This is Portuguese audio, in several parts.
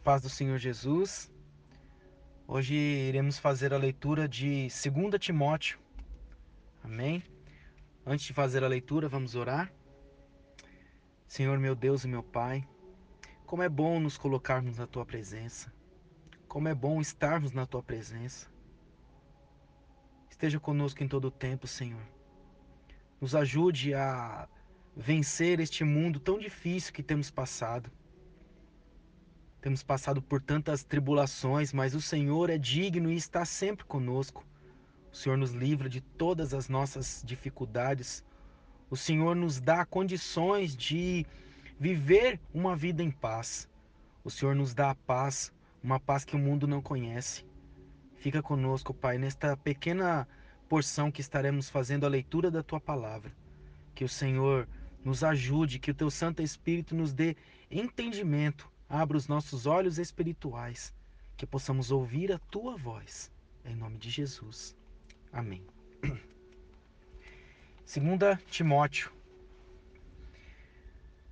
paz do Senhor Jesus. Hoje iremos fazer a leitura de 2 Timóteo. Amém? Antes de fazer a leitura, vamos orar. Senhor meu Deus e meu Pai, como é bom nos colocarmos na tua presença. Como é bom estarmos na tua presença. Esteja conosco em todo o tempo, Senhor. Nos ajude a vencer este mundo tão difícil que temos passado temos passado por tantas tribulações, mas o Senhor é digno e está sempre conosco. O Senhor nos livra de todas as nossas dificuldades. O Senhor nos dá condições de viver uma vida em paz. O Senhor nos dá a paz, uma paz que o mundo não conhece. Fica conosco, Pai, nesta pequena porção que estaremos fazendo a leitura da tua palavra. Que o Senhor nos ajude, que o teu Santo Espírito nos dê entendimento Abra os nossos olhos espirituais, que possamos ouvir a tua voz. Em nome de Jesus. Amém. 2 Timóteo.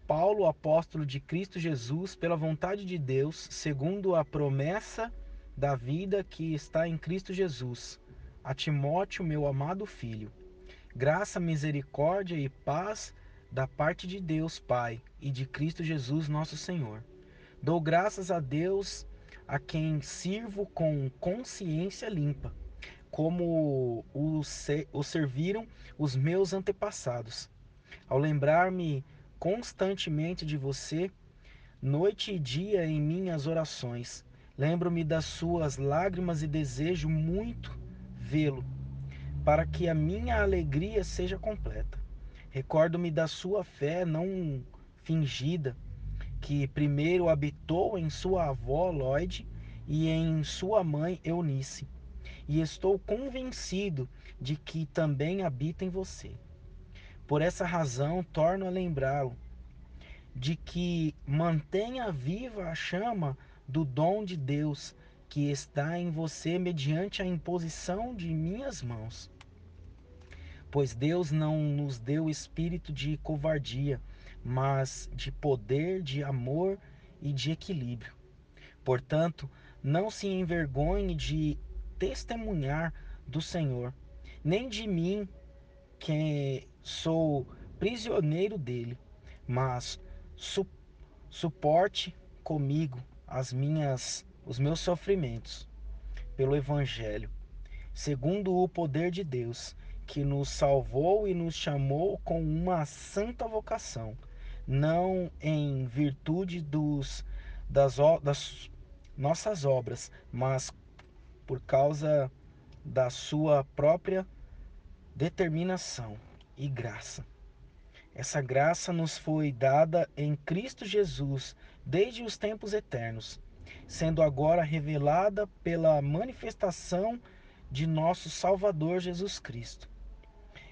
Paulo, apóstolo de Cristo Jesus, pela vontade de Deus, segundo a promessa da vida que está em Cristo Jesus, a Timóteo, meu amado filho. Graça, misericórdia e paz da parte de Deus, Pai, e de Cristo Jesus, nosso Senhor. Dou graças a Deus a quem sirvo com consciência limpa, como o, o serviram os meus antepassados. Ao lembrar-me constantemente de você, noite e dia em minhas orações, lembro-me das suas lágrimas e desejo muito vê-lo, para que a minha alegria seja completa. Recordo-me da sua fé não fingida que primeiro habitou em sua avó Lloyd e em sua mãe Eunice, e estou convencido de que também habita em você. Por essa razão, torno a lembrá-lo de que mantenha viva a chama do dom de Deus que está em você mediante a imposição de minhas mãos. Pois Deus não nos deu espírito de covardia, mas de poder, de amor e de equilíbrio. Portanto, não se envergonhe de testemunhar do Senhor, nem de mim, que sou prisioneiro dele, mas su suporte comigo as minhas os meus sofrimentos pelo evangelho, segundo o poder de Deus, que nos salvou e nos chamou com uma santa vocação não em virtude dos, das, das nossas obras, mas por causa da sua própria determinação e graça. Essa graça nos foi dada em Cristo Jesus desde os tempos eternos, sendo agora revelada pela manifestação de nosso Salvador Jesus Cristo.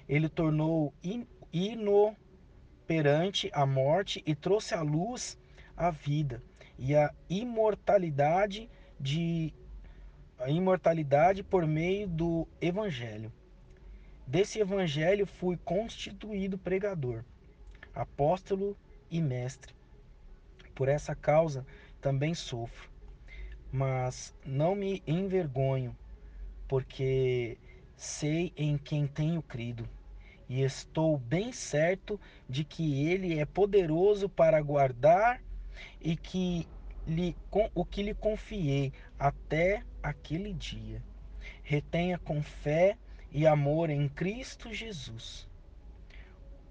Ele tornou ino perante a morte e trouxe à luz a vida e a imortalidade de a imortalidade por meio do evangelho. Desse evangelho fui constituído pregador, apóstolo e mestre. Por essa causa também sofro, mas não me envergonho, porque sei em quem tenho crido e estou bem certo de que ele é poderoso para guardar e que lhe, com, o que lhe confiei até aquele dia. Retenha com fé e amor em Cristo Jesus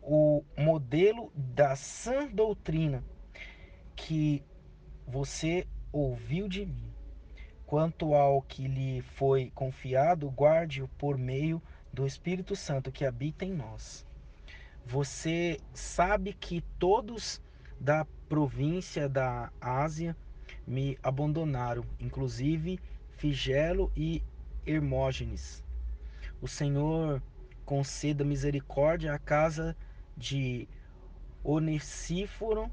o modelo da sã doutrina que você ouviu de mim. Quanto ao que lhe foi confiado, guarde-o por meio de do Espírito Santo que habita em nós. Você sabe que todos da província da Ásia me abandonaram, inclusive Figelo e Hermógenes. O Senhor conceda misericórdia à casa de Onesíforo,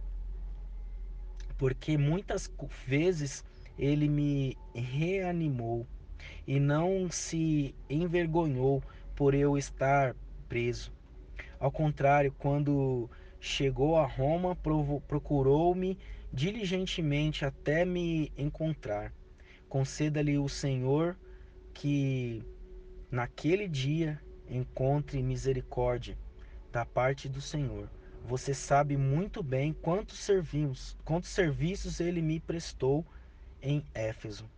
porque muitas vezes ele me reanimou e não se envergonhou por eu estar preso. Ao contrário, quando chegou a Roma, procurou-me diligentemente até me encontrar. Conceda-lhe o Senhor que naquele dia encontre misericórdia da parte do Senhor. Você sabe muito bem quantos serviços, quantos serviços ele me prestou em Éfeso.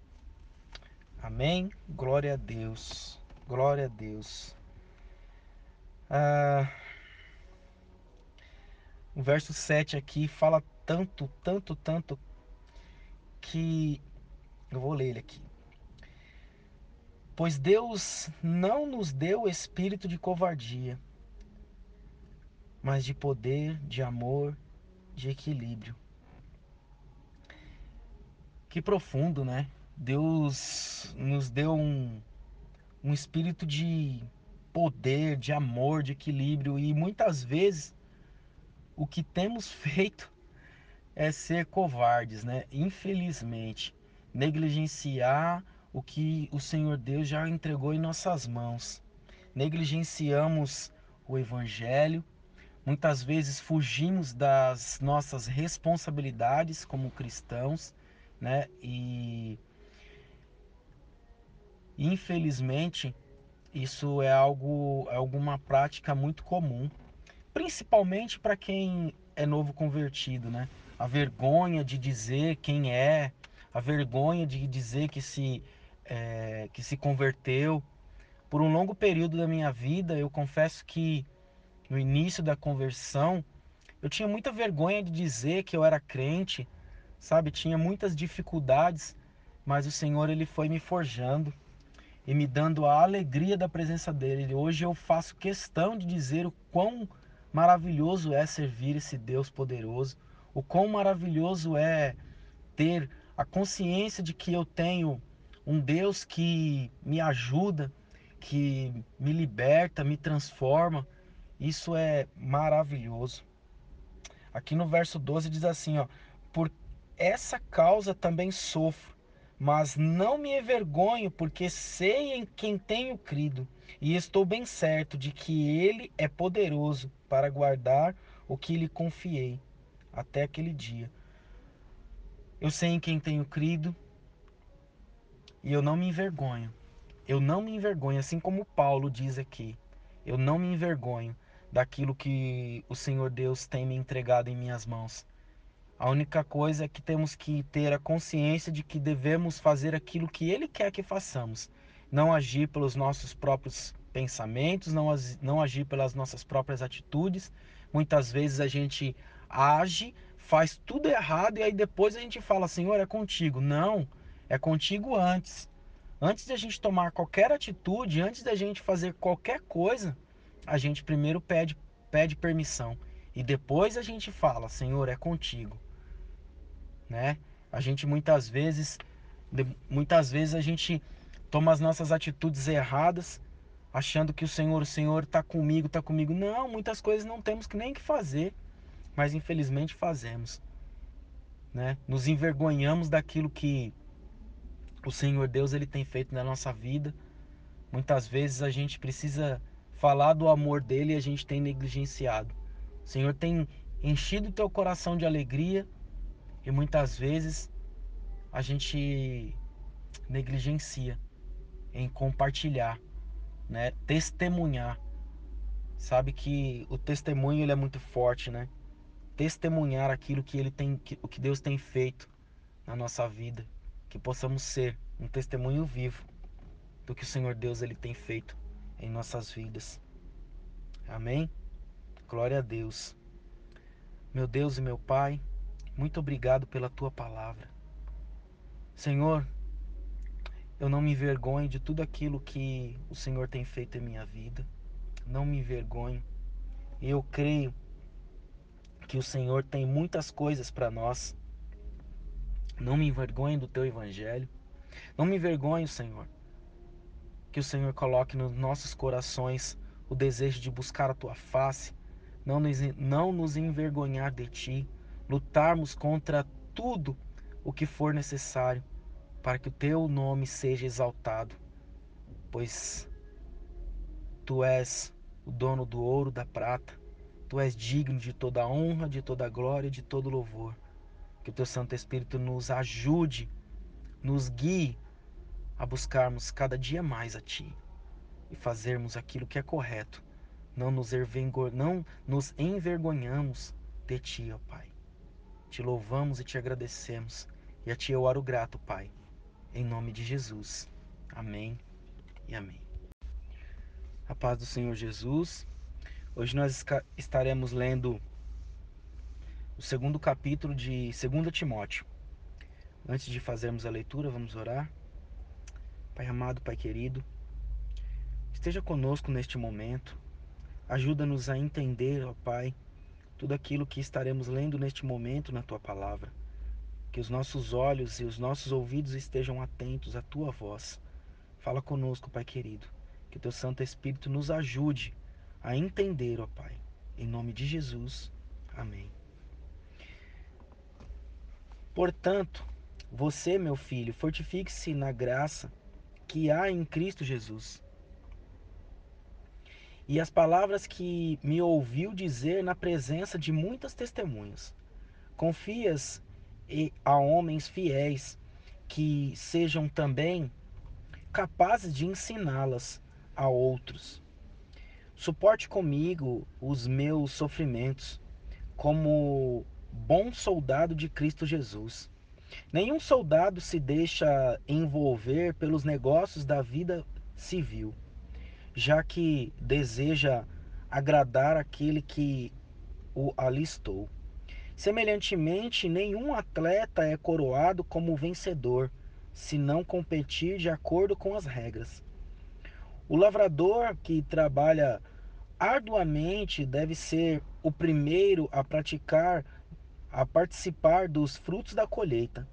Amém? Glória a Deus. Glória a Deus. Ah, o verso 7 aqui fala tanto, tanto, tanto que eu vou ler ele aqui. Pois Deus não nos deu espírito de covardia, mas de poder, de amor, de equilíbrio. Que profundo, né? Deus nos deu um, um espírito de poder, de amor, de equilíbrio e muitas vezes o que temos feito é ser covardes, né? Infelizmente, negligenciar o que o Senhor Deus já entregou em nossas mãos. Negligenciamos o evangelho, Muitas vezes fugimos das nossas responsabilidades como cristãos, né? E infelizmente isso é algo é alguma prática muito comum, principalmente para quem é novo convertido, né? A vergonha de dizer quem é, a vergonha de dizer que se é, que se converteu. Por um longo período da minha vida, eu confesso que no início da conversão, eu tinha muita vergonha de dizer que eu era crente, sabe? Tinha muitas dificuldades, mas o Senhor ele foi me forjando e me dando a alegria da presença dele. Hoje eu faço questão de dizer o quão maravilhoso é servir esse Deus poderoso, o quão maravilhoso é ter a consciência de que eu tenho um Deus que me ajuda, que me liberta, me transforma, isso é maravilhoso. Aqui no verso 12 diz assim, ó: "Por essa causa também sofro, mas não me envergonho, porque sei em quem tenho crido, e estou bem certo de que ele é poderoso para guardar o que lhe confiei até aquele dia. Eu sei em quem tenho crido, e eu não me envergonho. Eu não me envergonho, assim como Paulo diz aqui. Eu não me envergonho daquilo que o Senhor Deus tem me entregado em minhas mãos. A única coisa é que temos que ter a consciência de que devemos fazer aquilo que Ele quer que façamos. Não agir pelos nossos próprios pensamentos, não, não agir pelas nossas próprias atitudes. Muitas vezes a gente age, faz tudo errado e aí depois a gente fala: Senhor, é contigo. Não, é contigo antes. Antes de a gente tomar qualquer atitude, antes da gente fazer qualquer coisa, a gente primeiro pede, pede permissão e depois a gente fala, Senhor, é contigo, né? A gente muitas vezes, muitas vezes a gente toma as nossas atitudes erradas, achando que o Senhor, o Senhor está comigo, está comigo. Não, muitas coisas não temos nem que fazer, mas infelizmente fazemos, né? Nos envergonhamos daquilo que o Senhor Deus ele tem feito na nossa vida. Muitas vezes a gente precisa falar do amor dele e a gente tem negligenciado. O Senhor tem enchido o teu coração de alegria e muitas vezes a gente negligencia em compartilhar, né? Testemunhar. Sabe que o testemunho ele é muito forte, né? Testemunhar aquilo que ele tem, que, o que Deus tem feito na nossa vida, que possamos ser um testemunho vivo do que o Senhor Deus ele tem feito em nossas vidas. Amém? Glória a Deus. Meu Deus e meu Pai, muito obrigado pela tua palavra. Senhor, eu não me envergonho de tudo aquilo que o Senhor tem feito em minha vida. Não me envergonho. Eu creio que o Senhor tem muitas coisas para nós. Não me envergonho do teu evangelho. Não me envergonho, Senhor, que o Senhor coloque nos nossos corações o desejo de buscar a tua face, não nos, não nos envergonhar de ti, lutarmos contra tudo o que for necessário para que o teu nome seja exaltado, pois tu és o dono do ouro, da prata, Tu és digno de toda honra, de toda glória, de todo louvor. Que o teu Santo Espírito nos ajude, nos guie a buscarmos cada dia mais a Ti e fazermos aquilo que é correto. Não nos, não nos envergonhamos de Ti, ó Pai. Te louvamos e te agradecemos. E a Ti eu oro grato, Pai. Em nome de Jesus. Amém e amém. A paz do Senhor Jesus. Hoje nós estaremos lendo o segundo capítulo de 2 Timóteo. Antes de fazermos a leitura, vamos orar. Pai amado, Pai querido, esteja conosco neste momento. Ajuda-nos a entender, ó Pai, tudo aquilo que estaremos lendo neste momento na tua palavra. Que os nossos olhos e os nossos ouvidos estejam atentos à tua voz. Fala conosco, Pai querido. Que o teu Santo Espírito nos ajude a entender, ó Pai. Em nome de Jesus. Amém. Portanto, você, meu filho, fortifique-se na graça que há em Cristo Jesus. E as palavras que me ouviu dizer na presença de muitas testemunhas. Confias a homens fiéis que sejam também capazes de ensiná-las a outros. Suporte comigo os meus sofrimentos como bom soldado de Cristo Jesus. Nenhum soldado se deixa envolver pelos negócios da vida civil, já que deseja agradar aquele que o alistou. Semelhantemente, nenhum atleta é coroado como vencedor, se não competir de acordo com as regras. O lavrador que trabalha arduamente deve ser o primeiro a praticar a participar dos frutos da colheita.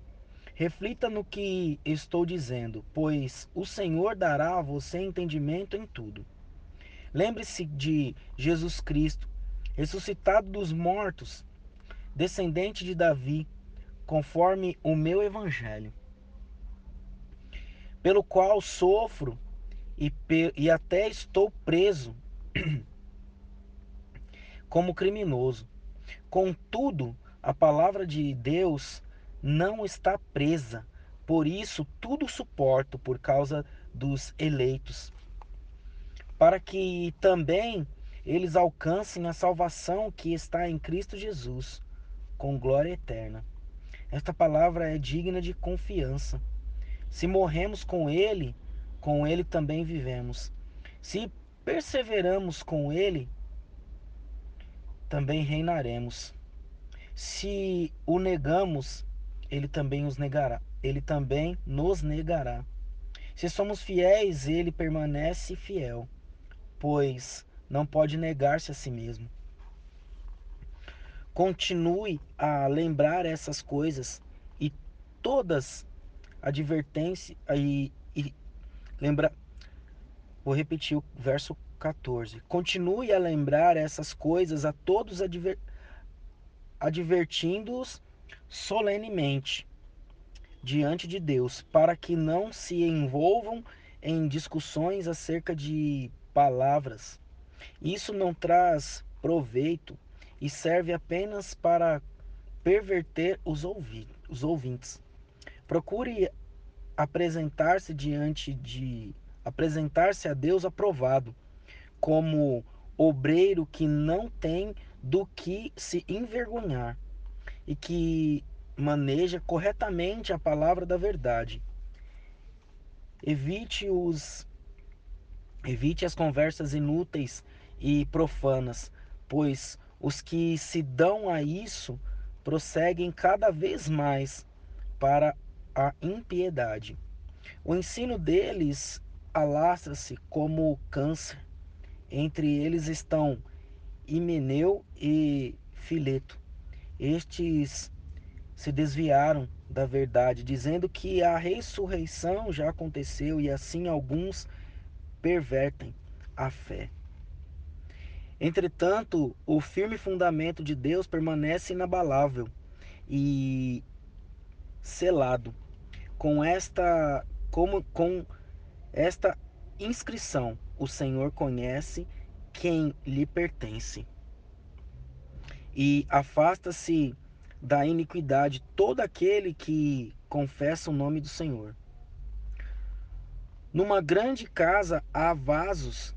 Reflita no que estou dizendo, pois o Senhor dará a você entendimento em tudo. Lembre-se de Jesus Cristo, ressuscitado dos mortos, descendente de Davi, conforme o meu evangelho, pelo qual sofro e, e até estou preso como criminoso. Contudo, a palavra de Deus não está presa. Por isso, tudo suporto por causa dos eleitos, para que também eles alcancem a salvação que está em Cristo Jesus, com glória eterna. Esta palavra é digna de confiança. Se morremos com Ele, com Ele também vivemos. Se perseveramos com Ele, também reinaremos. Se o negamos, ele também os negará. Ele também nos negará. Se somos fiéis, ele permanece fiel, pois não pode negar-se a si mesmo. Continue a lembrar essas coisas e todas advertências e, e lembra Vou repetir o verso 14. Continue a lembrar essas coisas a todos adver, advertindo-os solenemente diante de Deus, para que não se envolvam em discussões acerca de palavras. Isso não traz proveito e serve apenas para perverter os, ouvi os ouvintes. Procure apresentar-se diante de apresentar-se a Deus aprovado, como obreiro que não tem do que se envergonhar e que maneja corretamente a palavra da verdade. Evite os evite as conversas inúteis e profanas, pois os que se dão a isso prosseguem cada vez mais para a impiedade. O ensino deles alastra-se como câncer. Entre eles estão Himeneu e Fileto. Estes se desviaram da verdade, dizendo que a ressurreição já aconteceu e assim alguns pervertem a fé. Entretanto, o firme fundamento de Deus permanece inabalável e selado com esta como com esta inscrição: O Senhor conhece quem lhe pertence. E afasta-se da iniquidade todo aquele que confessa o nome do Senhor. Numa grande casa há vasos,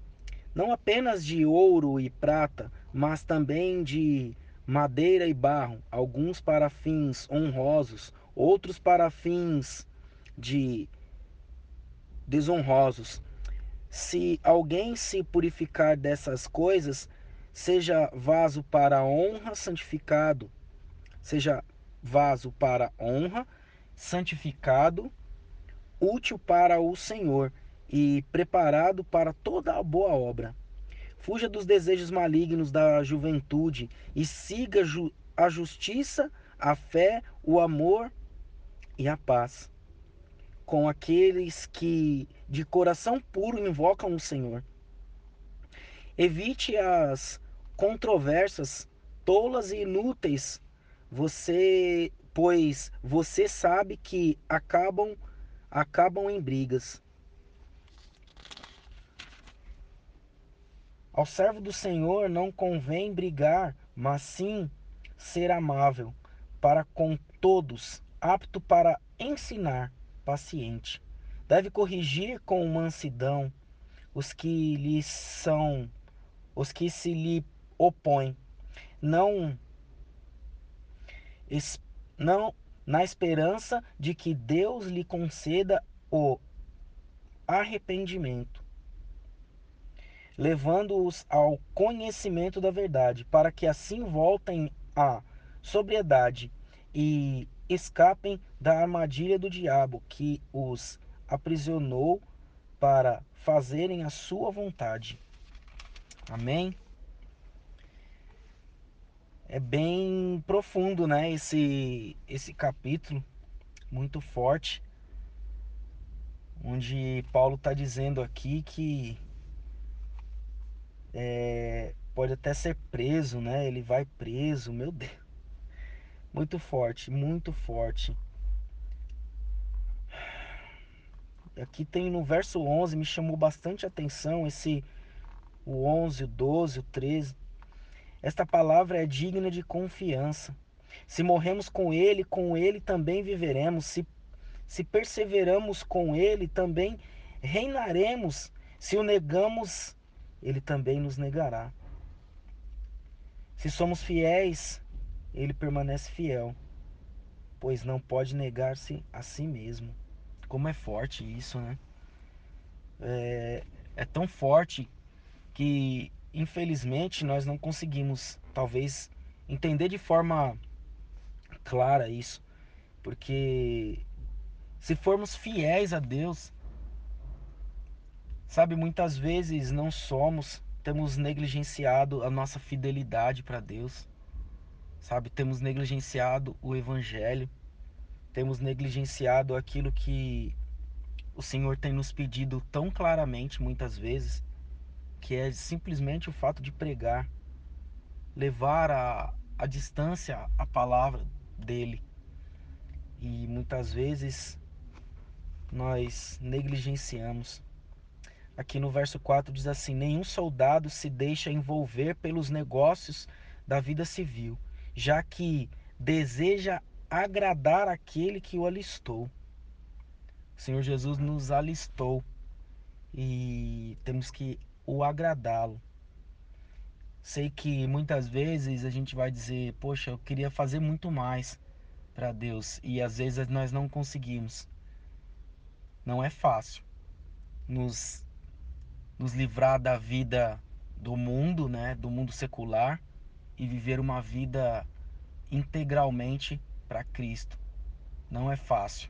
não apenas de ouro e prata, mas também de madeira e barro, alguns para fins honrosos, outros para fins de desonrosos. Se alguém se purificar dessas coisas, seja vaso para honra, santificado, seja vaso para honra, santificado, útil para o Senhor e preparado para toda a boa obra. Fuja dos desejos malignos da juventude e siga a justiça, a fé, o amor e a paz com aqueles que de coração puro invocam o Senhor. Evite as controvérsias tolas e inúteis, você, pois você sabe que acabam acabam em brigas. Ao servo do Senhor não convém brigar, mas sim ser amável para com todos, apto para ensinar, paciente. Deve corrigir com mansidão os que lhe são, os que se lhe opõem, não não na esperança de que Deus lhe conceda o arrependimento, levando-os ao conhecimento da verdade, para que assim voltem à sobriedade e escapem da armadilha do diabo que os aprisionou para fazerem a sua vontade. Amém? É bem profundo, né? Esse, esse capítulo, muito forte, onde Paulo está dizendo aqui que é, pode até ser preso, né? Ele vai preso, meu Deus. Muito forte, muito forte. Aqui tem no verso 11, me chamou bastante atenção esse o 11, o 12, o 13. Esta palavra é digna de confiança. Se morremos com ele, com ele também viveremos. Se, se perseveramos com ele, também reinaremos. Se o negamos, ele também nos negará. Se somos fiéis, ele permanece fiel, pois não pode negar-se a si mesmo. Como é forte isso, né? É, é tão forte que, infelizmente, nós não conseguimos, talvez, entender de forma clara isso, porque se formos fiéis a Deus, sabe, muitas vezes não somos, temos negligenciado a nossa fidelidade para Deus. Sabe? Temos negligenciado o Evangelho, temos negligenciado aquilo que o Senhor tem nos pedido tão claramente muitas vezes, que é simplesmente o fato de pregar, levar a, a distância a palavra dele. E muitas vezes nós negligenciamos. Aqui no verso 4 diz assim: Nenhum soldado se deixa envolver pelos negócios da vida civil, já que deseja agradar aquele que o alistou. O Senhor Jesus nos alistou e temos que o agradá-lo. Sei que muitas vezes a gente vai dizer, poxa, eu queria fazer muito mais para Deus e às vezes nós não conseguimos. Não é fácil nos nos livrar da vida do mundo, né, do mundo secular e viver uma vida integralmente para Cristo. Não é fácil.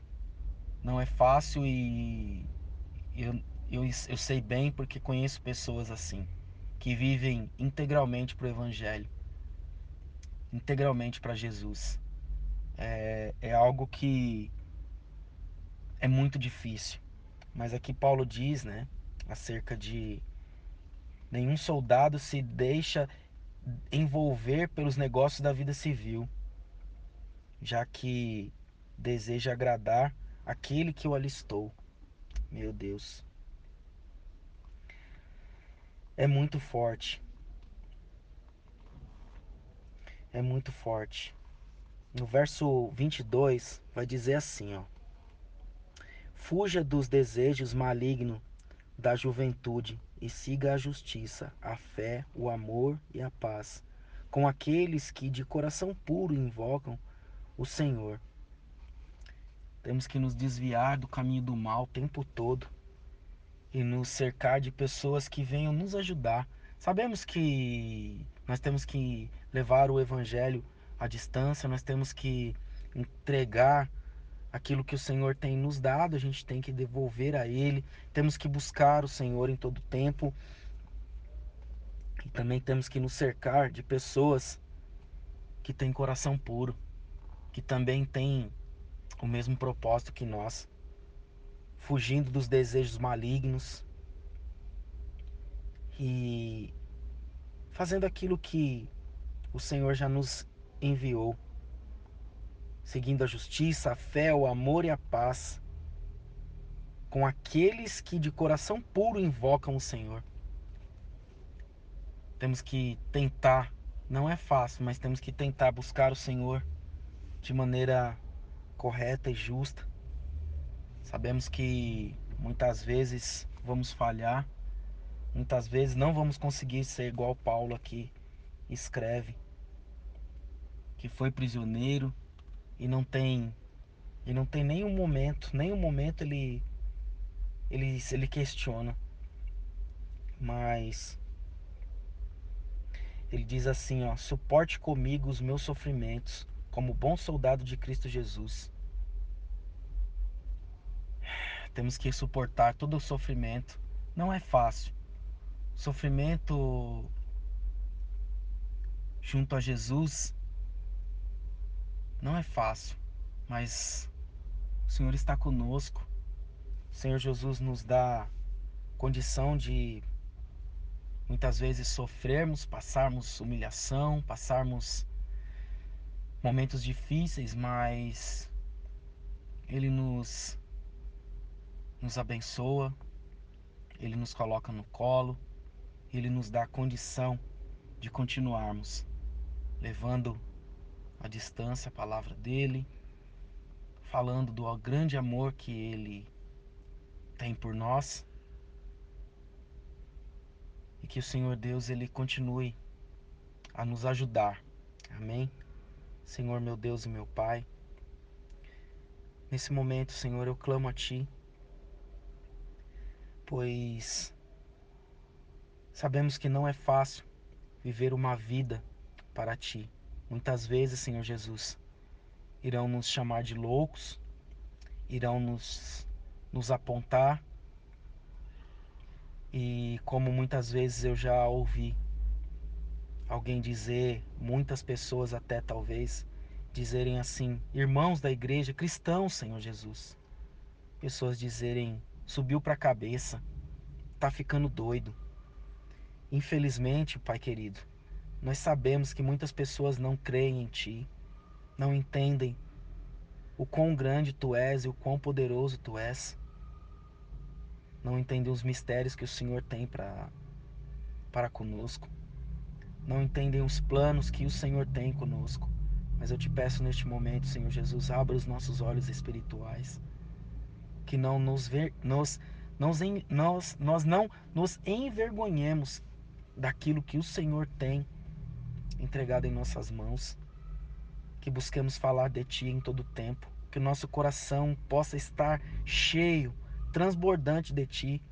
Não é fácil e eu, eu, eu sei bem porque conheço pessoas assim, que vivem integralmente para o Evangelho, integralmente para Jesus. É, é algo que é muito difícil. Mas aqui Paulo diz, né, acerca de nenhum soldado se deixa envolver pelos negócios da vida civil, já que deseja agradar aquele que o alistou. Meu Deus. É muito forte. é muito forte. No verso 22 vai dizer assim, ó: Fuja dos desejos malignos da juventude e siga a justiça, a fé, o amor e a paz com aqueles que de coração puro invocam o Senhor. Temos que nos desviar do caminho do mal o tempo todo e nos cercar de pessoas que venham nos ajudar. Sabemos que nós temos que levar o evangelho à distância, nós temos que entregar aquilo que o Senhor tem nos dado, a gente tem que devolver a Ele, temos que buscar o Senhor em todo tempo. E também temos que nos cercar de pessoas que têm coração puro, que também têm o mesmo propósito que nós, fugindo dos desejos malignos e fazendo aquilo que o Senhor já nos enviou seguindo a justiça, a fé, o amor e a paz com aqueles que de coração puro invocam o Senhor. Temos que tentar, não é fácil, mas temos que tentar buscar o Senhor de maneira correta e justa. Sabemos que muitas vezes vamos falhar, muitas vezes não vamos conseguir ser igual Paulo aqui escreve, que foi prisioneiro, e não tem e não tem nenhum momento, nenhum momento ele ele ele questiona. Mas ele diz assim, ó: "Suporte comigo os meus sofrimentos, como bom soldado de Cristo Jesus." Temos que suportar todo o sofrimento. Não é fácil. Sofrimento junto a Jesus não é fácil, mas o Senhor está conosco. O Senhor Jesus nos dá condição de muitas vezes sofrermos, passarmos humilhação, passarmos momentos difíceis, mas Ele nos, nos abençoa, Ele nos coloca no colo, Ele nos dá a condição de continuarmos levando à distância a palavra dele, falando do grande amor que ele tem por nós. E que o Senhor Deus ele continue a nos ajudar. Amém. Senhor meu Deus e meu Pai, nesse momento, Senhor, eu clamo a ti, pois sabemos que não é fácil viver uma vida para ti. Muitas vezes, Senhor Jesus, irão nos chamar de loucos, irão nos, nos apontar, e como muitas vezes eu já ouvi alguém dizer, muitas pessoas até talvez, dizerem assim, irmãos da igreja, cristãos, Senhor Jesus. Pessoas dizerem, subiu para a cabeça, tá ficando doido. Infelizmente, Pai querido, nós sabemos que muitas pessoas não creem em Ti, não entendem o quão grande Tu és e o quão poderoso Tu és. Não entendem os mistérios que o Senhor tem para para conosco. Não entendem os planos que o Senhor tem conosco. Mas eu te peço neste momento, Senhor Jesus, abra os nossos olhos espirituais. Que não nos ver, nós, nós, nós, nós não nos envergonhemos daquilo que o Senhor tem entregado em nossas mãos. Que busquemos falar de Ti em todo tempo. Que o nosso coração possa estar cheio, transbordante de Ti.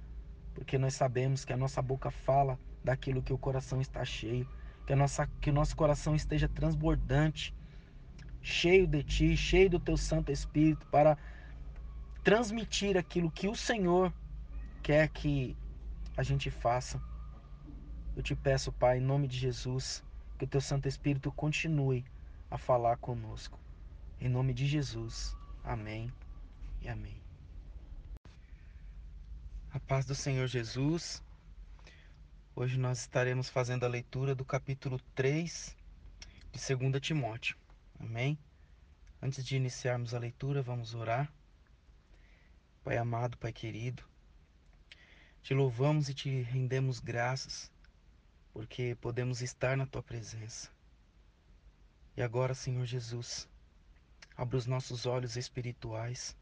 Porque nós sabemos que a nossa boca fala daquilo que o coração está cheio. Que, a nossa, que o nosso coração esteja transbordante, cheio de Ti, cheio do Teu Santo Espírito, para transmitir aquilo que o Senhor quer que a gente faça. Eu te peço, Pai, em nome de Jesus, que o teu Santo Espírito continue a falar conosco. Em nome de Jesus. Amém e amém. A paz do Senhor Jesus. Hoje nós estaremos fazendo a leitura do capítulo 3 de 2 Timóteo. Amém? Antes de iniciarmos a leitura, vamos orar. Pai amado, Pai querido, te louvamos e te rendemos graças porque podemos estar na tua presença. E agora, Senhor Jesus, abra os nossos olhos espirituais,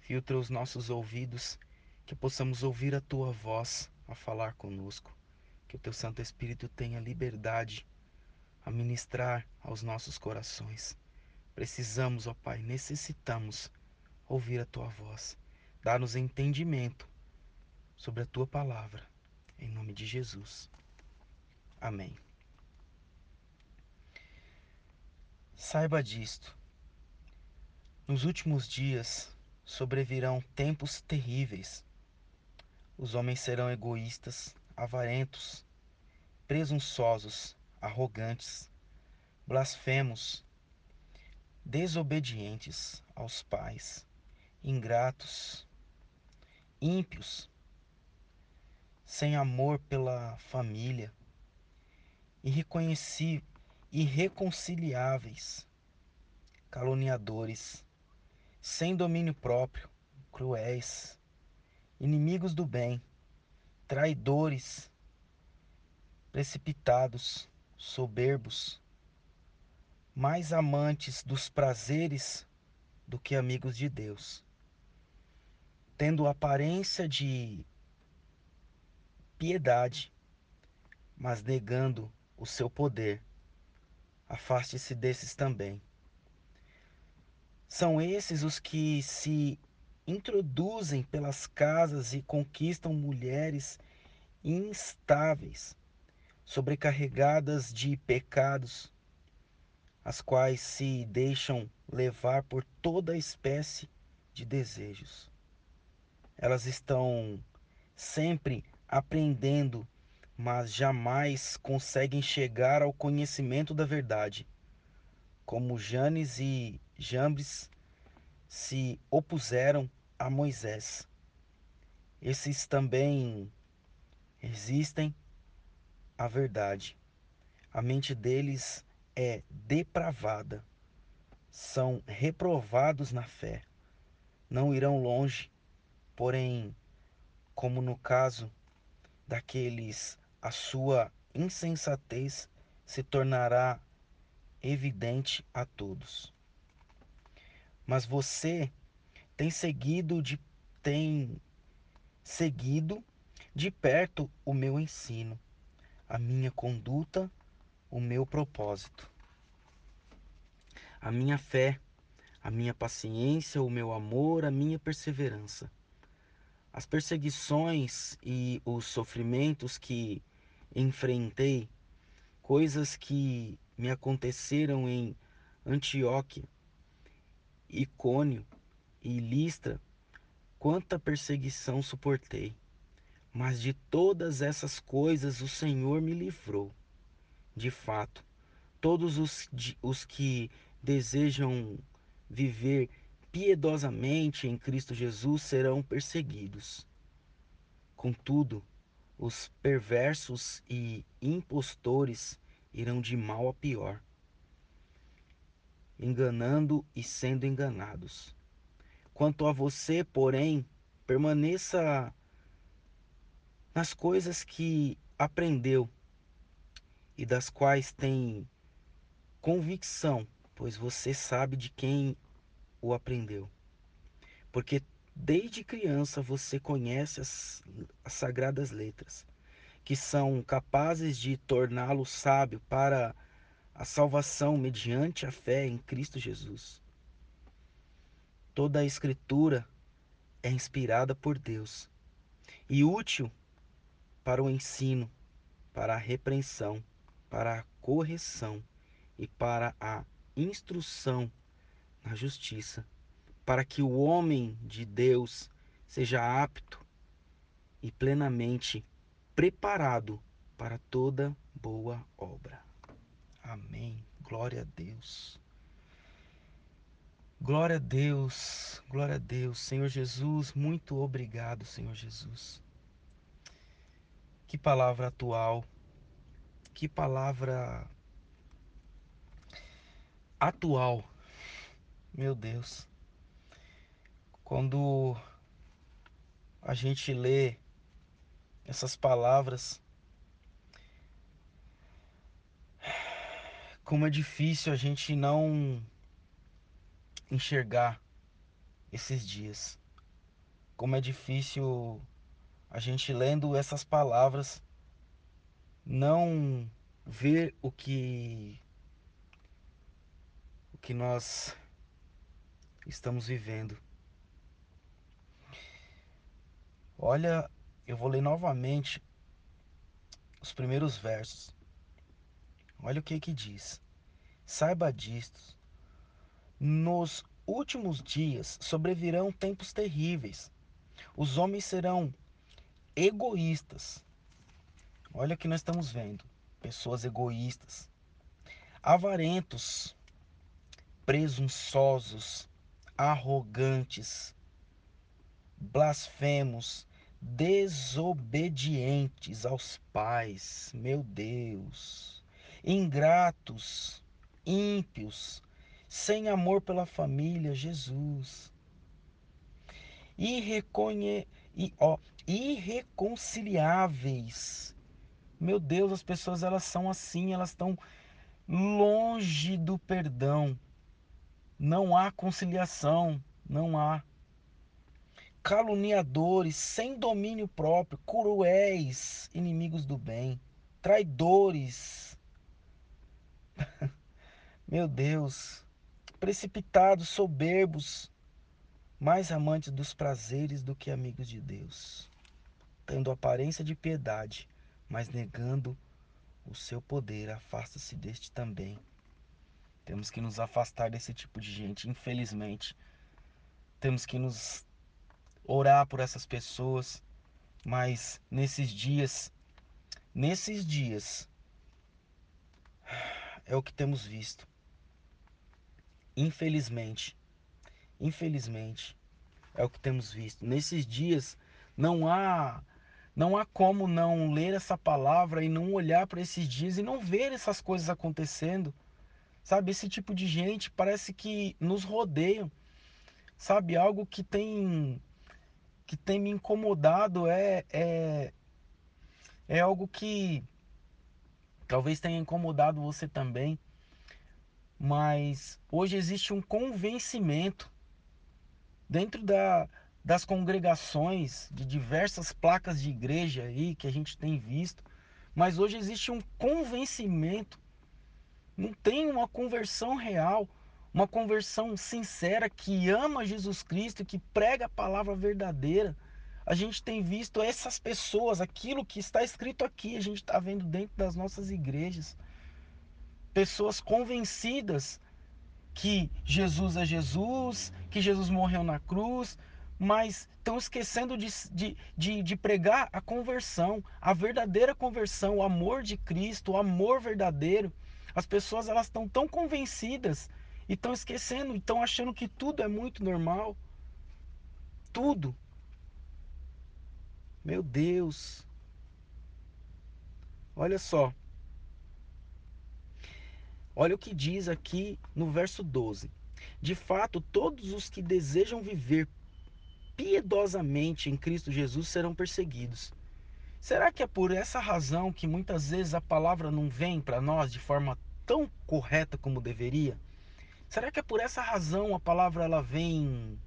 filtra os nossos ouvidos, que possamos ouvir a tua voz a falar conosco. Que o teu Santo Espírito tenha liberdade a ministrar aos nossos corações. Precisamos, ó Pai, necessitamos ouvir a tua voz. Dá-nos entendimento sobre a tua palavra. Em nome de Jesus. Amém. Saiba disto. Nos últimos dias sobrevirão tempos terríveis. Os homens serão egoístas, avarentos, presunçosos, arrogantes, blasfemos, desobedientes aos pais, ingratos, ímpios, sem amor pela família, irreconciliáveis, caluniadores, sem domínio próprio, cruéis, inimigos do bem, traidores, precipitados, soberbos, mais amantes dos prazeres do que amigos de Deus, tendo aparência de piedade, mas negando o seu poder. Afaste-se desses também. São esses os que se introduzem pelas casas e conquistam mulheres instáveis, sobrecarregadas de pecados, as quais se deixam levar por toda espécie de desejos. Elas estão sempre aprendendo, mas jamais conseguem chegar ao conhecimento da verdade, como Janes e Jambres se opuseram a Moisés. Esses também resistem à verdade. A mente deles é depravada, são reprovados na fé, não irão longe, porém, como no caso daqueles, a sua insensatez se tornará evidente a todos. Mas você tem seguido de tem seguido de perto o meu ensino, a minha conduta o meu propósito. A minha fé, a minha paciência, o meu amor, a minha perseverança. As perseguições e os sofrimentos que enfrentei, coisas que me aconteceram em Antioquia, Icônio e Listra, quanta perseguição suportei. Mas de todas essas coisas o Senhor me livrou de fato, todos os, os que desejam viver piedosamente em Cristo Jesus serão perseguidos. Contudo, os perversos e impostores irão de mal a pior, enganando e sendo enganados. Quanto a você, porém, permaneça nas coisas que aprendeu e das quais tem convicção, pois você sabe de quem o aprendeu. Porque desde criança você conhece as, as sagradas letras, que são capazes de torná-lo sábio para a salvação mediante a fé em Cristo Jesus. Toda a Escritura é inspirada por Deus e útil para o ensino, para a repreensão, para a correção e para a instrução na justiça, para que o homem de Deus seja apto e plenamente preparado para toda boa obra. Amém. Glória a Deus. Glória a Deus, glória a Deus. Senhor Jesus, muito obrigado, Senhor Jesus. Que palavra atual, que palavra atual. Meu Deus. Quando a gente lê essas palavras, como é difícil a gente não enxergar esses dias. Como é difícil a gente lendo essas palavras não ver o que o que nós estamos vivendo. Olha, eu vou ler novamente os primeiros versos. Olha o que que diz. Saiba disto. Nos últimos dias sobrevirão tempos terríveis. Os homens serão egoístas. Olha o que nós estamos vendo. Pessoas egoístas, avarentos, presunçosos, arrogantes, blasfemos, desobedientes aos pais, meu Deus, ingratos, ímpios, sem amor pela família, Jesus, Irreconhe... ó, irreconciliáveis. Meu Deus, as pessoas elas são assim, elas estão longe do perdão. Não há conciliação, não há. Caluniadores, sem domínio próprio, cruéis, inimigos do bem, traidores. Meu Deus, precipitados, soberbos, mais amantes dos prazeres do que amigos de Deus, tendo aparência de piedade, mas negando o seu poder, afasta-se deste também. Temos que nos afastar desse tipo de gente, infelizmente. Temos que nos orar por essas pessoas, mas nesses dias, nesses dias, é o que temos visto. Infelizmente, infelizmente, é o que temos visto. Nesses dias não há não há como não ler essa palavra e não olhar para esses dias e não ver essas coisas acontecendo. Sabe, esse tipo de gente parece que nos rodeiam. Sabe, algo que tem que tem me incomodado é é é algo que talvez tenha incomodado você também. Mas hoje existe um convencimento dentro da, das congregações de diversas placas de igreja aí que a gente tem visto, mas hoje existe um convencimento não tem uma conversão real, uma conversão sincera que ama Jesus Cristo, que prega a palavra verdadeira. A gente tem visto essas pessoas, aquilo que está escrito aqui, a gente está vendo dentro das nossas igrejas. Pessoas convencidas que Jesus é Jesus, que Jesus morreu na cruz, mas estão esquecendo de, de, de, de, pregar a conversão, a verdadeira conversão, o amor de Cristo, o amor verdadeiro. As pessoas elas estão tão convencidas e estão esquecendo, estão achando que tudo é muito normal. Tudo. Meu Deus. Olha só. Olha o que diz aqui no verso 12. De fato, todos os que desejam viver piedosamente em Cristo Jesus serão perseguidos. Será que é por essa razão que muitas vezes a palavra não vem para nós de forma tão correta como deveria? Será que é por essa razão a palavra ela vem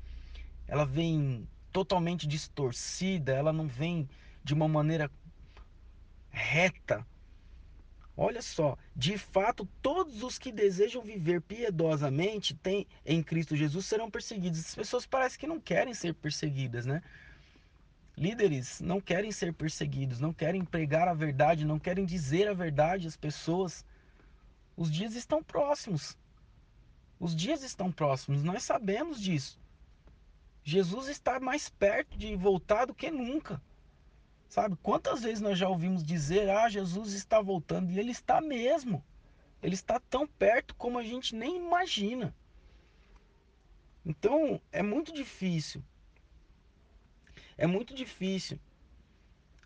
ela vem totalmente distorcida, ela não vem de uma maneira reta? Olha só, de fato, todos os que desejam viver piedosamente tem, em Cristo Jesus serão perseguidos. As pessoas parecem que não querem ser perseguidas, né? Líderes não querem ser perseguidos, não querem pregar a verdade, não querem dizer a verdade às pessoas. Os dias estão próximos. Os dias estão próximos, nós sabemos disso. Jesus está mais perto de voltar do que nunca. Sabe? Quantas vezes nós já ouvimos dizer: "Ah, Jesus está voltando", e ele está mesmo. Ele está tão perto como a gente nem imagina. Então, é muito difícil. É muito difícil.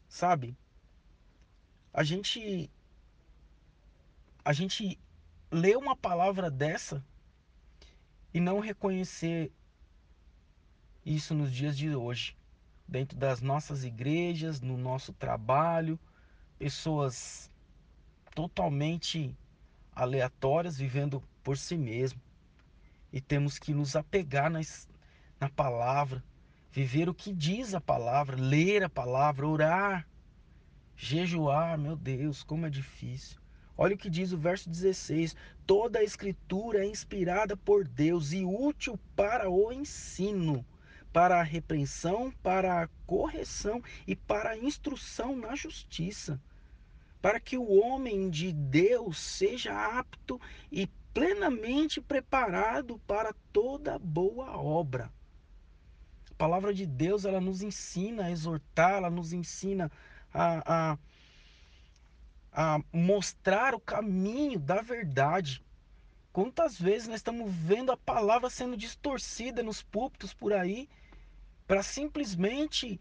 Sabe? A gente a gente lê uma palavra dessa e não reconhecer isso nos dias de hoje dentro das nossas igrejas, no nosso trabalho, pessoas totalmente aleatórias, vivendo por si mesmo. E temos que nos apegar nas, na palavra, viver o que diz a palavra, ler a palavra, orar, jejuar. Meu Deus, como é difícil. Olha o que diz o verso 16: toda a escritura é inspirada por Deus e útil para o ensino, para a repreensão, para a correção e para a instrução na justiça, para que o homem de Deus seja apto e plenamente preparado para toda boa obra. A palavra de Deus ela nos ensina a exortar, ela nos ensina a, a a mostrar o caminho da verdade. Quantas vezes nós estamos vendo a palavra sendo distorcida nos púlpitos por aí para simplesmente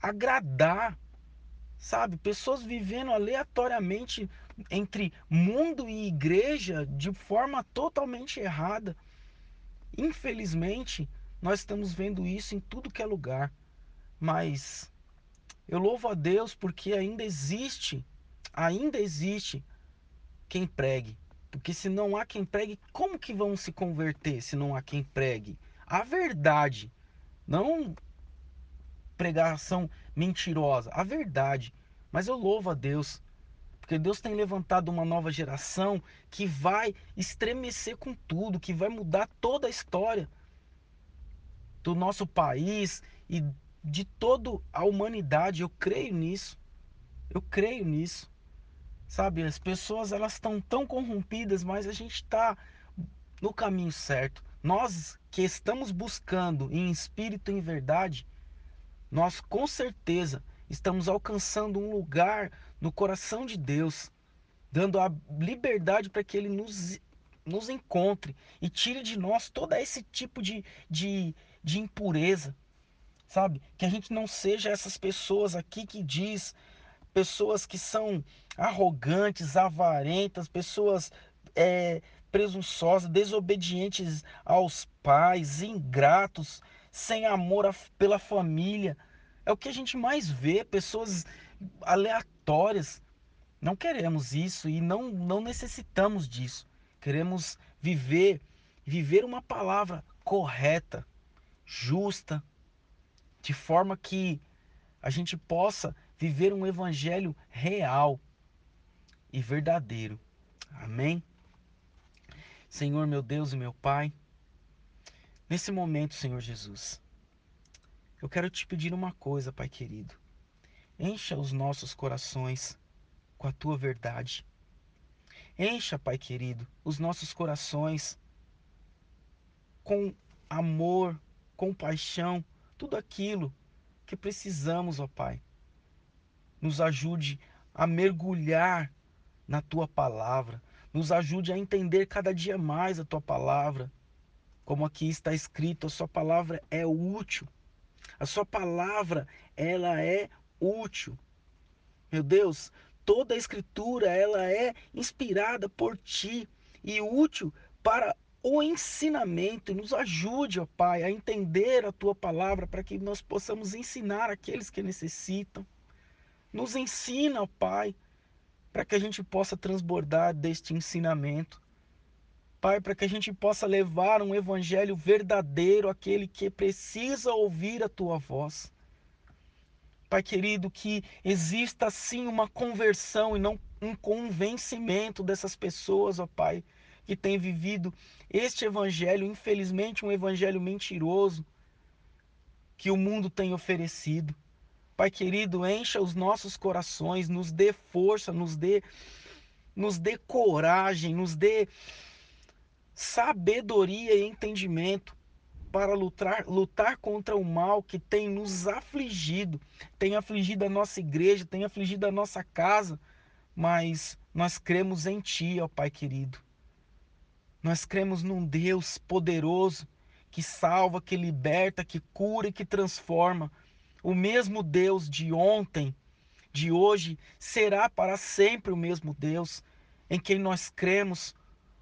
agradar, sabe? Pessoas vivendo aleatoriamente entre mundo e igreja de forma totalmente errada. Infelizmente, nós estamos vendo isso em tudo que é lugar. Mas eu louvo a Deus porque ainda existe ainda existe quem pregue. Porque se não há quem pregue, como que vão se converter se não há quem pregue? A verdade, não pregação mentirosa, a verdade. Mas eu louvo a Deus, porque Deus tem levantado uma nova geração que vai estremecer com tudo, que vai mudar toda a história do nosso país e de toda a humanidade. Eu creio nisso. Eu creio nisso. Sabe, as pessoas elas estão tão corrompidas, mas a gente está no caminho certo. Nós que estamos buscando em espírito e em verdade, nós com certeza estamos alcançando um lugar no coração de Deus, dando a liberdade para que Ele nos, nos encontre e tire de nós todo esse tipo de, de, de impureza, sabe? Que a gente não seja essas pessoas aqui que diz pessoas que são arrogantes, avarentas, pessoas é, presunçosas, desobedientes aos pais, ingratos, sem amor pela família. É o que a gente mais vê, pessoas aleatórias. Não queremos isso e não, não necessitamos disso. Queremos viver, viver uma palavra correta, justa, de forma que a gente possa viver um evangelho real e verdadeiro. Amém? Senhor, meu Deus e meu Pai, nesse momento, Senhor Jesus, eu quero te pedir uma coisa, Pai querido. Encha os nossos corações com a tua verdade. Encha, Pai querido, os nossos corações com amor, compaixão, tudo aquilo que precisamos, ó Pai nos ajude a mergulhar na tua palavra, nos ajude a entender cada dia mais a tua palavra. Como aqui está escrito, a sua palavra é útil. A sua palavra, ela é útil. Meu Deus, toda a escritura, ela é inspirada por ti e útil para o ensinamento. Nos ajude, ó Pai, a entender a tua palavra para que nós possamos ensinar aqueles que necessitam. Nos ensina, Pai, para que a gente possa transbordar deste ensinamento. Pai, para que a gente possa levar um evangelho verdadeiro àquele que precisa ouvir a tua voz. Pai querido, que exista sim uma conversão e não um convencimento dessas pessoas, ó Pai, que têm vivido este evangelho, infelizmente um evangelho mentiroso que o mundo tem oferecido. Pai querido, encha os nossos corações, nos dê força, nos dê nos dê coragem, nos dê sabedoria e entendimento para lutar, lutar contra o mal que tem nos afligido, tem afligido a nossa igreja, tem afligido a nossa casa, mas nós cremos em Ti, ó Pai querido. Nós cremos num Deus poderoso que salva, que liberta, que cura e que transforma. O mesmo Deus de ontem, de hoje, será para sempre o mesmo Deus em quem nós cremos,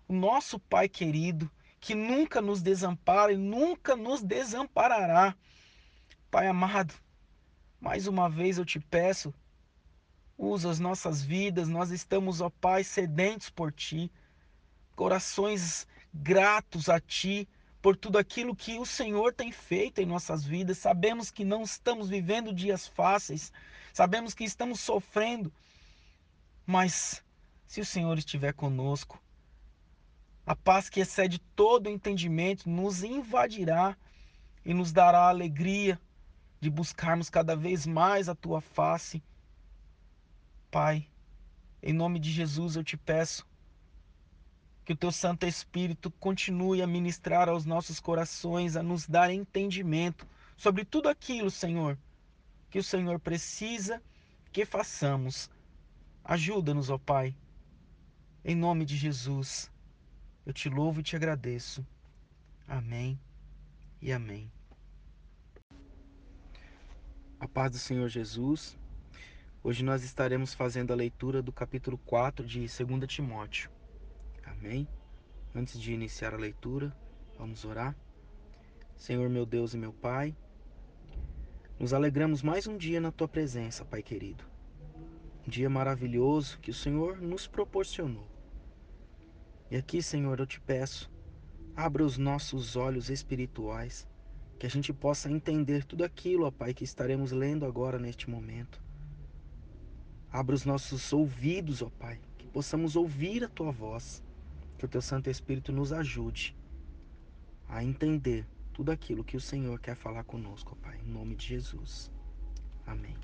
o nosso Pai querido, que nunca nos desampara e nunca nos desamparará. Pai amado, mais uma vez eu te peço, usa as nossas vidas, nós estamos, ó Pai, sedentos por Ti. corações gratos a Ti por tudo aquilo que o Senhor tem feito em nossas vidas. Sabemos que não estamos vivendo dias fáceis, sabemos que estamos sofrendo, mas se o Senhor estiver conosco, a paz que excede todo entendimento nos invadirá e nos dará a alegria de buscarmos cada vez mais a tua face. Pai, em nome de Jesus eu te peço que o teu Santo Espírito continue a ministrar aos nossos corações, a nos dar entendimento sobre tudo aquilo, Senhor, que o Senhor precisa que façamos. Ajuda-nos, ó Pai. Em nome de Jesus, eu te louvo e te agradeço. Amém e amém. A paz do Senhor Jesus. Hoje nós estaremos fazendo a leitura do capítulo 4 de 2 Timóteo. Amém? Antes de iniciar a leitura, vamos orar. Senhor meu Deus e meu Pai, nos alegramos mais um dia na tua presença, Pai querido. Um dia maravilhoso que o Senhor nos proporcionou. E aqui, Senhor, eu te peço, abra os nossos olhos espirituais, que a gente possa entender tudo aquilo, ó Pai, que estaremos lendo agora neste momento. Abra os nossos ouvidos, ó Pai, que possamos ouvir a tua voz que o teu Santo Espírito nos ajude a entender tudo aquilo que o Senhor quer falar conosco, Pai, em nome de Jesus. Amém.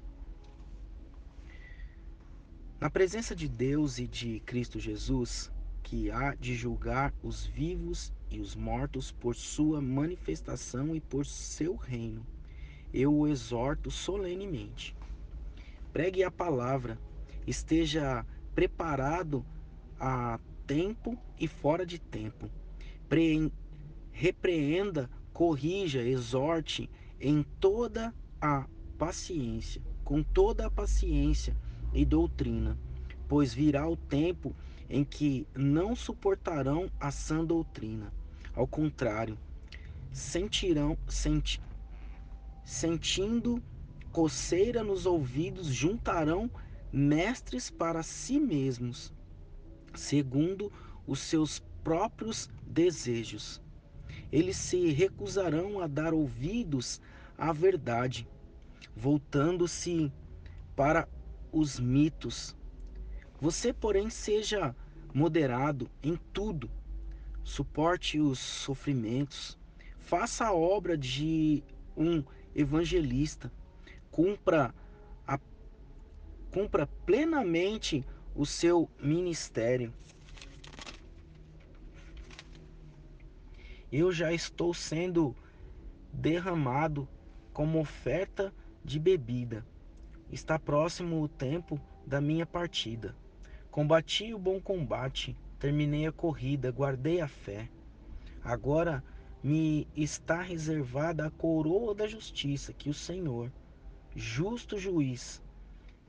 Na presença de Deus e de Cristo Jesus, que há de julgar os vivos e os mortos por sua manifestação e por seu reino, eu o exorto solenemente. Pregue a palavra, esteja preparado a tempo e fora de tempo. Pre repreenda, corrija, exorte em toda a paciência, com toda a paciência e doutrina, pois virá o tempo em que não suportarão a sã doutrina. Ao contrário, sentirão, senti, sentindo coceira nos ouvidos, juntarão mestres para si mesmos segundo os seus próprios desejos. Eles se recusarão a dar ouvidos à verdade, voltando-se para os mitos. Você, porém, seja moderado em tudo, suporte os sofrimentos, faça a obra de um evangelista, cumpra, a, cumpra plenamente o seu ministério. Eu já estou sendo derramado como oferta de bebida. Está próximo o tempo da minha partida. Combati o bom combate, terminei a corrida, guardei a fé. Agora me está reservada a coroa da justiça que o Senhor, justo juiz,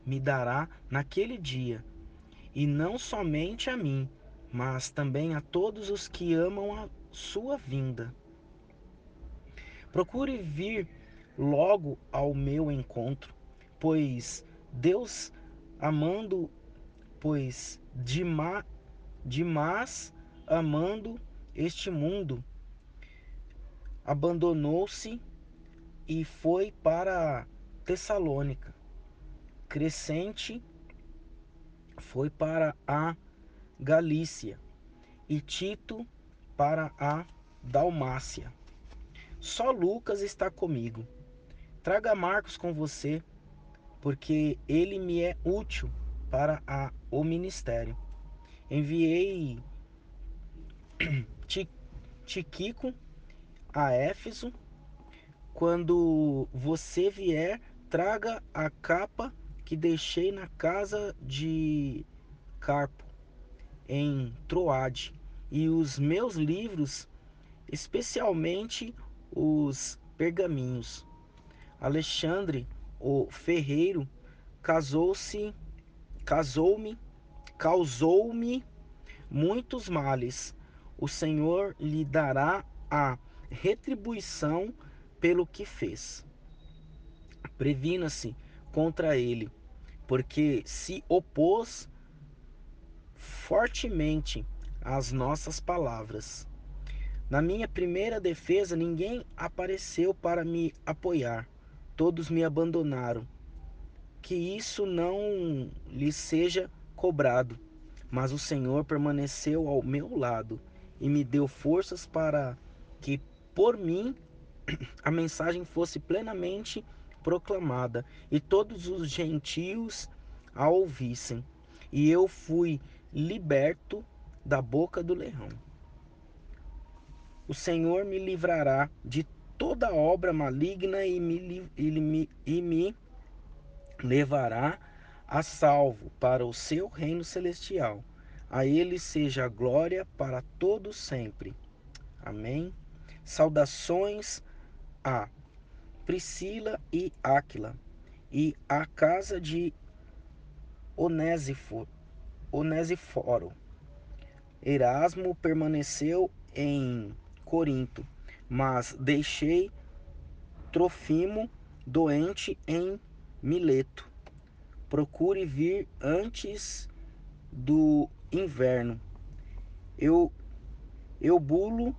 me dará naquele dia, e não somente a mim, mas também a todos os que amam a sua vinda. Procure vir logo ao meu encontro, pois Deus amando, pois demais, demais amando este mundo, abandonou-se e foi para Tessalônica. Crescente foi para a Galícia e Tito para a Dalmácia. Só Lucas está comigo. Traga Marcos com você, porque ele me é útil para a, o ministério. Enviei Tiquico a Éfeso. Quando você vier, traga a capa que deixei na casa de Carpo, em Troade, e os meus livros, especialmente os pergaminhos. Alexandre, o ferreiro, casou-se, casou-me, causou-me muitos males. O Senhor lhe dará a retribuição pelo que fez. Previna-se contra ele porque se opôs fortemente as nossas palavras. Na minha primeira defesa, ninguém apareceu para me apoiar. Todos me abandonaram. Que isso não lhe seja cobrado. Mas o Senhor permaneceu ao meu lado e me deu forças para que por mim a mensagem fosse plenamente proclamada e todos os gentios a ouvissem. E eu fui liberto da boca do leão. O Senhor me livrará de toda obra maligna e me, e me, e me levará a salvo para o seu reino celestial. A ele seja a glória para todos sempre. Amém. Saudações a Priscila e Áquila e a casa de Onésiforo. Onésiforo. Erasmo permaneceu em Corinto, mas deixei Trofimo doente em Mileto. Procure vir antes do inverno. Eu eu bulo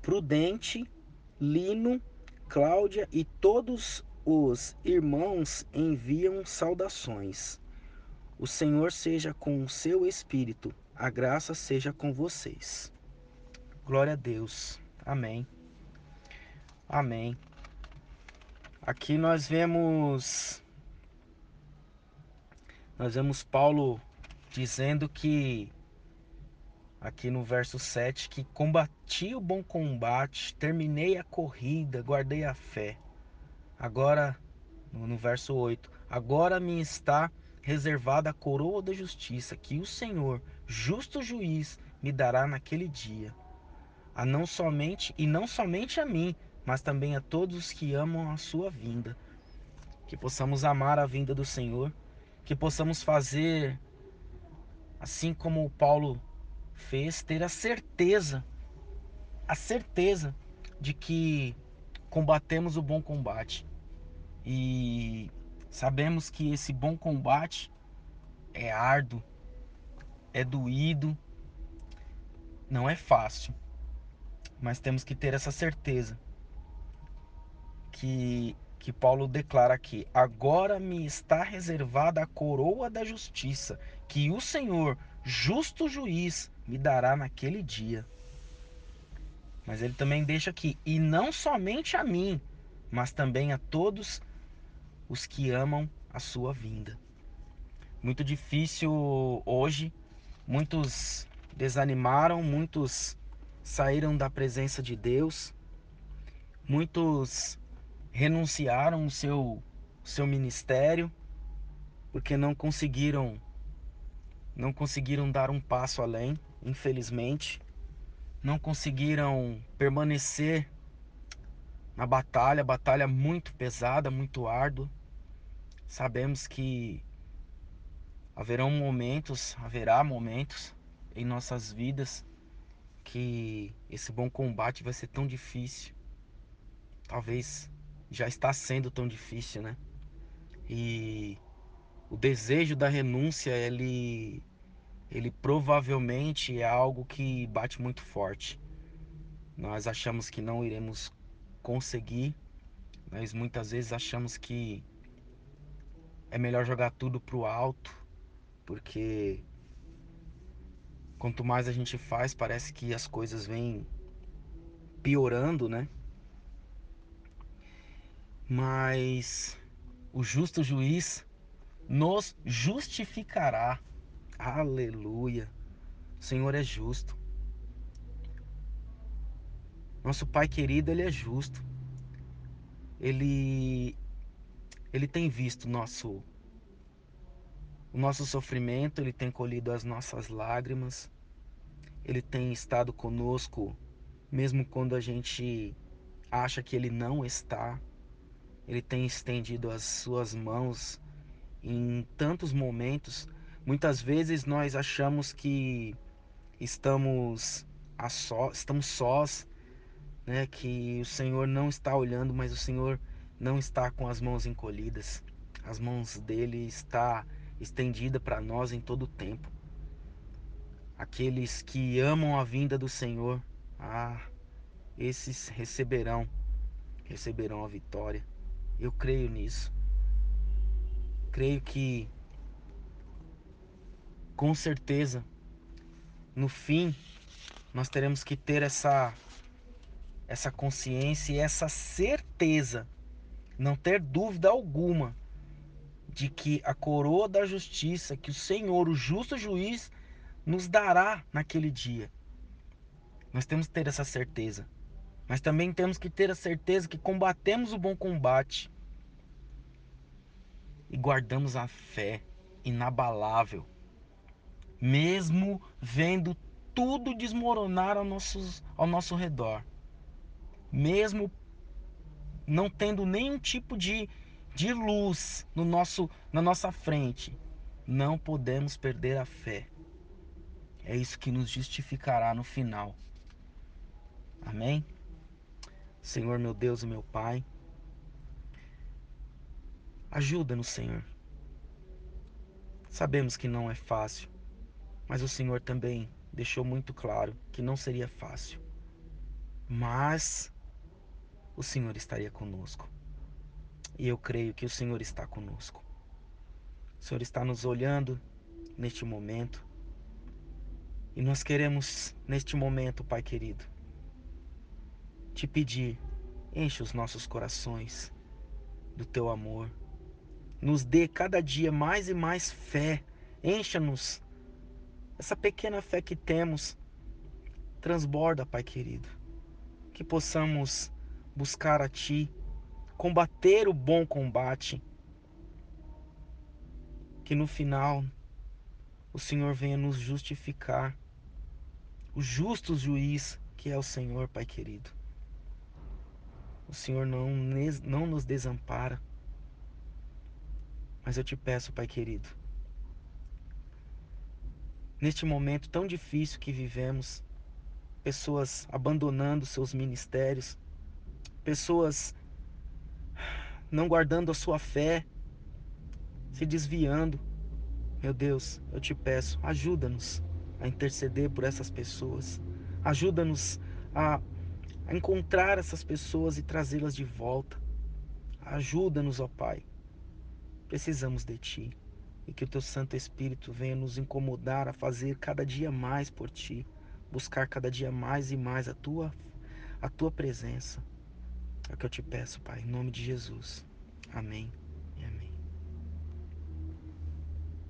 Prudente, Lino, Cláudia e todos os irmãos enviam saudações. O Senhor seja com o seu espírito, a graça seja com vocês. Glória a Deus. Amém. Amém. Aqui nós vemos nós vemos Paulo dizendo que aqui no verso 7 que combati o bom combate, terminei a corrida, guardei a fé. Agora no, verso 8, agora me está reservada a coroa da justiça que o Senhor, justo juiz, me dará naquele dia a não somente e não somente a mim, mas também a todos os que amam a sua vinda. Que possamos amar a vinda do Senhor, que possamos fazer assim como o Paulo fez, ter a certeza, a certeza de que combatemos o bom combate. E sabemos que esse bom combate é árduo, é doído, não é fácil mas temos que ter essa certeza que que Paulo declara aqui: agora me está reservada a coroa da justiça, que o Senhor, justo juiz, me dará naquele dia. Mas ele também deixa aqui: e não somente a mim, mas também a todos os que amam a sua vinda. Muito difícil hoje, muitos desanimaram, muitos saíram da presença de Deus, muitos renunciaram o seu, seu ministério porque não conseguiram não conseguiram dar um passo além, infelizmente, não conseguiram permanecer na batalha, batalha muito pesada, muito árdua. Sabemos que haverão momentos, haverá momentos em nossas vidas que esse bom combate vai ser tão difícil. Talvez já está sendo tão difícil, né? E o desejo da renúncia, ele ele provavelmente é algo que bate muito forte. Nós achamos que não iremos conseguir, mas muitas vezes achamos que é melhor jogar tudo pro alto, porque quanto mais a gente faz, parece que as coisas vêm piorando, né? Mas o justo juiz nos justificará. Aleluia. O Senhor é justo. Nosso Pai querido, ele é justo. Ele ele tem visto nosso o nosso sofrimento, ele tem colhido as nossas lágrimas. Ele tem estado conosco, mesmo quando a gente acha que Ele não está. Ele tem estendido as suas mãos em tantos momentos. Muitas vezes nós achamos que estamos a só, estamos sós, né? Que o Senhor não está olhando, mas o Senhor não está com as mãos encolhidas. As mãos dele está estendida para nós em todo o tempo. Aqueles que amam a vinda do Senhor, ah, esses receberão, receberão a vitória. Eu creio nisso. Creio que, com certeza, no fim, nós teremos que ter essa, essa consciência e essa certeza, não ter dúvida alguma, de que a coroa da justiça, que o Senhor, o justo juiz, nos dará naquele dia. Nós temos que ter essa certeza. Mas também temos que ter a certeza que combatemos o bom combate e guardamos a fé inabalável, mesmo vendo tudo desmoronar ao, nossos, ao nosso redor, mesmo não tendo nenhum tipo de, de luz no nosso, na nossa frente, não podemos perder a fé. É isso que nos justificará no final. Amém? Senhor meu Deus e meu Pai, ajuda-nos, Senhor. Sabemos que não é fácil, mas o Senhor também deixou muito claro que não seria fácil. Mas o Senhor estaria conosco. E eu creio que o Senhor está conosco. O Senhor está nos olhando neste momento. E nós queremos, neste momento, Pai querido, te pedir, enche os nossos corações do teu amor. Nos dê cada dia mais e mais fé. Encha-nos. Essa pequena fé que temos transborda, Pai querido. Que possamos buscar a Ti, combater o bom combate. Que no final o Senhor venha nos justificar. O justo juiz que é o Senhor, Pai querido. O Senhor não, não nos desampara. Mas eu te peço, Pai querido, neste momento tão difícil que vivemos, pessoas abandonando seus ministérios, pessoas não guardando a sua fé, se desviando. Meu Deus, eu te peço, ajuda-nos a interceder por essas pessoas. Ajuda-nos a a encontrar essas pessoas e trazê-las de volta. Ajuda-nos, ó Pai. Precisamos de Ti e que o Teu Santo Espírito venha nos incomodar a fazer cada dia mais por Ti, buscar cada dia mais e mais a Tua, a tua presença. É o que eu te peço, Pai, em nome de Jesus. Amém.